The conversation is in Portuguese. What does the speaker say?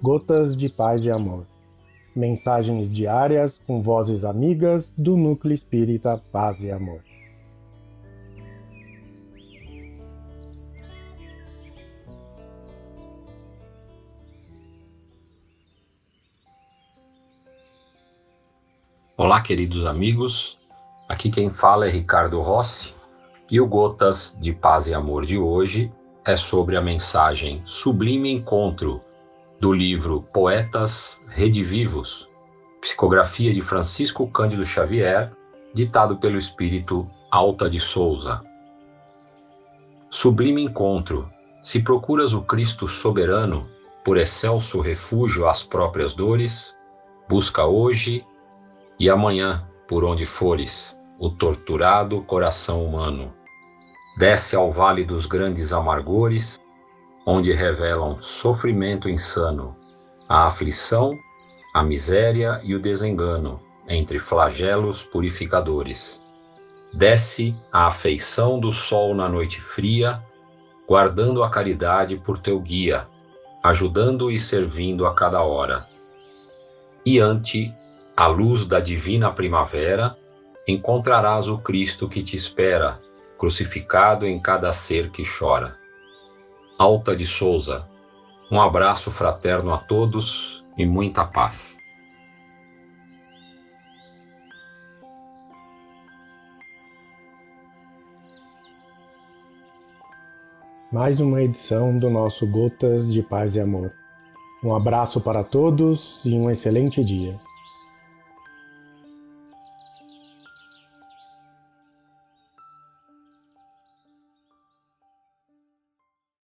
Gotas de Paz e Amor. Mensagens diárias com vozes amigas do Núcleo Espírita Paz e Amor. Olá, queridos amigos. Aqui quem fala é Ricardo Rossi e o Gotas de Paz e Amor de hoje é sobre a mensagem Sublime Encontro do livro Poetas Redivivos, psicografia de Francisco Cândido Xavier, ditado pelo espírito Alta de Souza. Sublime encontro, se procuras o Cristo soberano, por excelso refúgio às próprias dores, busca hoje e amanhã, por onde fores, o torturado coração humano. Desce ao vale dos grandes amargores, onde revelam sofrimento insano, a aflição, a miséria e o desengano, entre flagelos purificadores. Desce a afeição do sol na noite fria, guardando a caridade por teu guia, ajudando e servindo a cada hora. E ante à luz da divina primavera, encontrarás o Cristo que te espera, crucificado em cada ser que chora. Alta de Souza, um abraço fraterno a todos e muita paz. Mais uma edição do nosso Gotas de Paz e Amor. Um abraço para todos e um excelente dia.